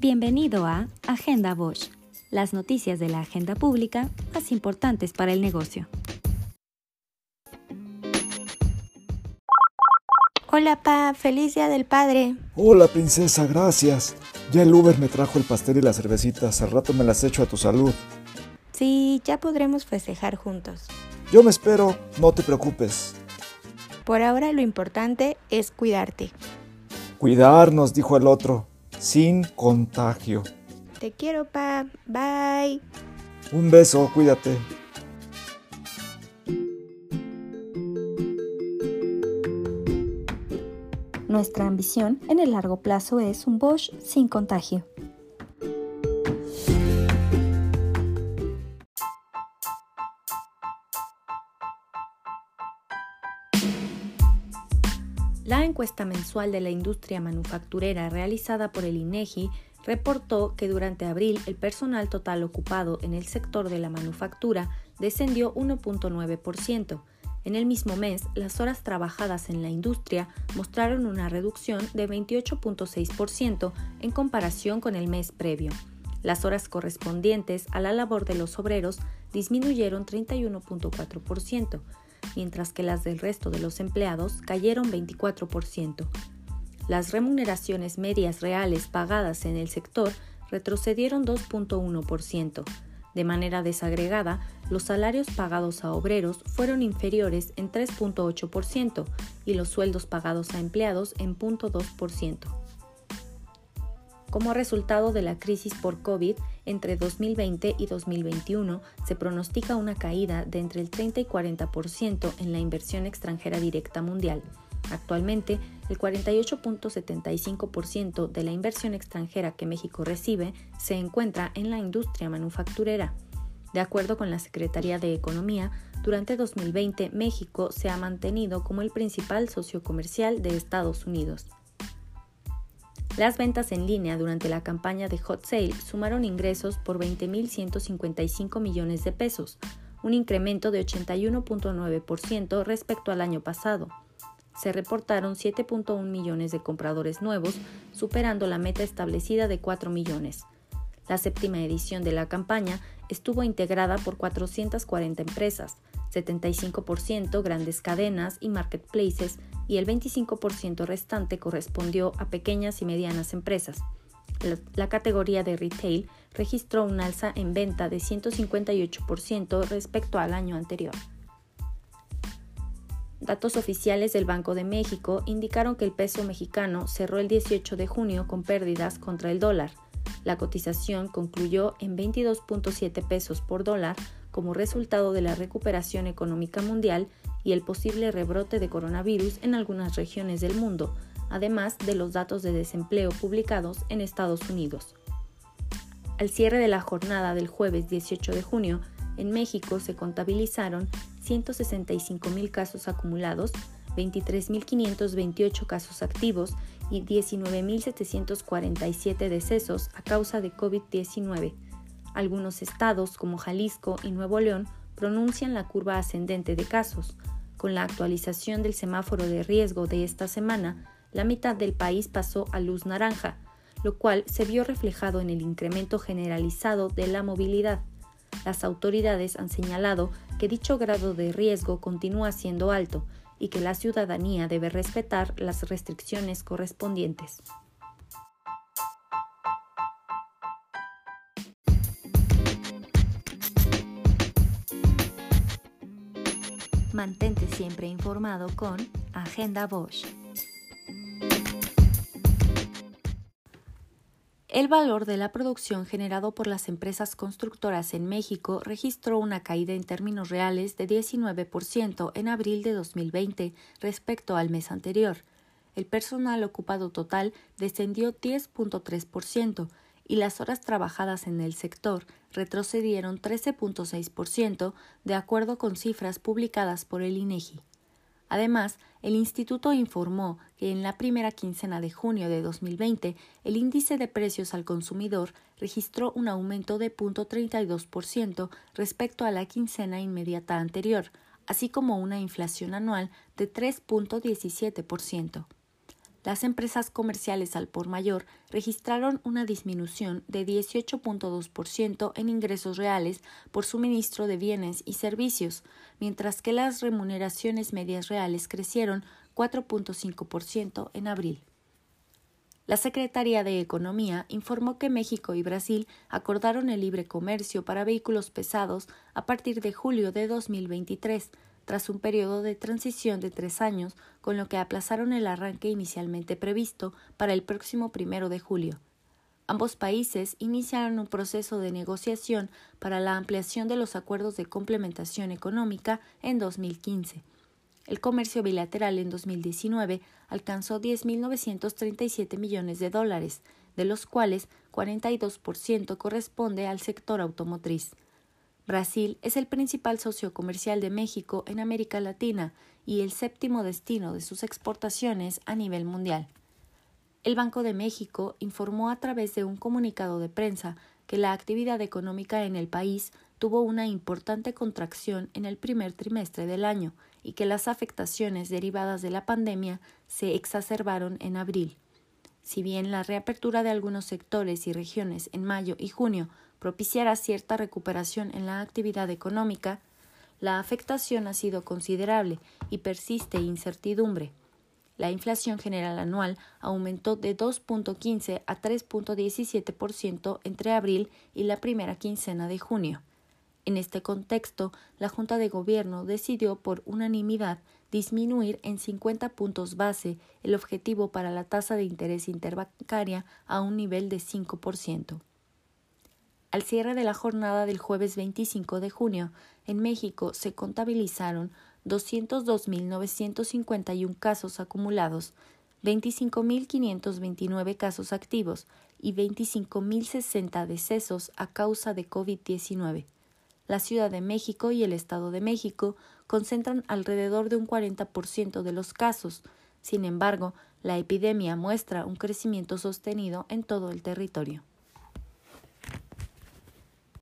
Bienvenido a Agenda Bosch, las noticias de la agenda pública más importantes para el negocio. Hola, Pa, feliz día del padre. Hola, princesa, gracias. Ya el Uber me trajo el pastel y las cervecitas. Al rato me las echo a tu salud. Sí, ya podremos festejar juntos. Yo me espero, no te preocupes. Por ahora lo importante es cuidarte. Cuidarnos, dijo el otro, sin contagio. Te quiero, Pa. Bye. Un beso, cuídate. Nuestra ambición en el largo plazo es un Bosch sin contagio. La encuesta mensual de la industria manufacturera realizada por el INEGI reportó que durante abril el personal total ocupado en el sector de la manufactura descendió 1.9%. En el mismo mes, las horas trabajadas en la industria mostraron una reducción de 28.6% en comparación con el mes previo. Las horas correspondientes a la labor de los obreros disminuyeron 31.4%, mientras que las del resto de los empleados cayeron 24%. Las remuneraciones medias reales pagadas en el sector retrocedieron 2.1%. De manera desagregada, los salarios pagados a obreros fueron inferiores en 3.8% y los sueldos pagados a empleados en 0.2%. Como resultado de la crisis por COVID, entre 2020 y 2021 se pronostica una caída de entre el 30 y 40% en la inversión extranjera directa mundial. Actualmente, el 48.75% de la inversión extranjera que México recibe se encuentra en la industria manufacturera. De acuerdo con la Secretaría de Economía, durante 2020 México se ha mantenido como el principal socio comercial de Estados Unidos. Las ventas en línea durante la campaña de Hot Sale sumaron ingresos por 20.155 millones de pesos, un incremento de 81.9% respecto al año pasado. Se reportaron 7.1 millones de compradores nuevos, superando la meta establecida de 4 millones. La séptima edición de la campaña estuvo integrada por 440 empresas, 75% grandes cadenas y marketplaces y el 25% restante correspondió a pequeñas y medianas empresas. La, categoría de retail registró un alza en venta de 158% respecto al año anterior. Datos oficiales del Banco de México indicaron que el peso mexicano cerró el 18 de junio con pérdidas contra el dólar. La cotización concluyó en 22.7 pesos por dólar como resultado de la recuperación económica mundial y el posible rebrote de coronavirus en algunas regiones del mundo, además de los datos de desempleo publicados en Estados Unidos. Al cierre de la jornada del jueves 18 de junio, en México se contabilizaron 165.000 casos acumulados, 23.528 casos activos y 19.747 decesos a causa de COVID-19. Algunos estados, como Jalisco y Nuevo León, pronuncian la curva ascendente de casos. Con la actualización del semáforo de riesgo de esta semana, la mitad del país pasó a luz naranja, lo cual se vio reflejado en el incremento generalizado de la movilidad. Las autoridades han señalado que dicho grado de riesgo continúa siendo alto y que la ciudadanía debe respetar las restricciones correspondientes. Mantente siempre informado con Agenda Bosch. El valor de la producción generado por las empresas constructoras en México registró una caída en términos reales de 19% en abril de 2020 respecto al mes anterior. El personal ocupado total descendió 10.3%, y las horas trabajadas en el sector retrocedieron 13.6% de acuerdo con cifras publicadas por el INEGI. Además, el instituto informó que en la primera quincena de junio de 2020 el índice de precios al consumidor registró un aumento de 0.32% respecto a la quincena inmediata anterior, así como una inflación anual de 3.17%. las empresas comerciales al por mayor registraron una disminución de 18.2% en ingresos reales por suministro de bienes y servicios, mientras que las remuneraciones medias reales crecieron 4.5% en abril. La Secretaría de Economía informó que México y Brasil acordaron el libre comercio para vehículos pesados a partir de julio de 2023, tras un periodo de transición de tres años, con lo que aplazaron el arranque inicialmente previsto para el próximo primero de julio. Ambos países iniciaron un proceso de negociación para la ampliación de los acuerdos de complementación económica en 2015. El comercio bilateral en 2019 alcanzó 10.937 millones de dólares, de los cuales 42% corresponde al sector automotriz. Brasil es el principal socio comercial de México en América Latina y el séptimo destino de sus exportaciones a nivel mundial. El Banco de México informó a través de un comunicado de prensa que la actividad económica en el país tuvo una importante contracción en el primer trimestre del año y que las afectaciones derivadas de la pandemia se exacerbaron en abril. Si bien la reapertura de algunos sectores y regiones en mayo y junio propiciará cierta recuperación en la actividad económica, la afectación ha sido considerable y persiste incertidumbre. La inflación general anual aumentó de 2.15 a 3.17% entre abril y la primera quincena de junio. En este contexto, la Junta de Gobierno decidió por unanimidad disminuir en 50 puntos base el objetivo para la tasa de interés interbancaria a un nivel de 5%. Al cierre de la jornada del jueves 25 de junio, en México se contabilizaron 202.951 casos acumulados, 25.529 casos activos y 25.060 decesos a causa de COVID-19. La Ciudad de México y el Estado de México concentran alrededor de un 40% de los casos. Sin embargo, la epidemia muestra un crecimiento sostenido en todo el territorio.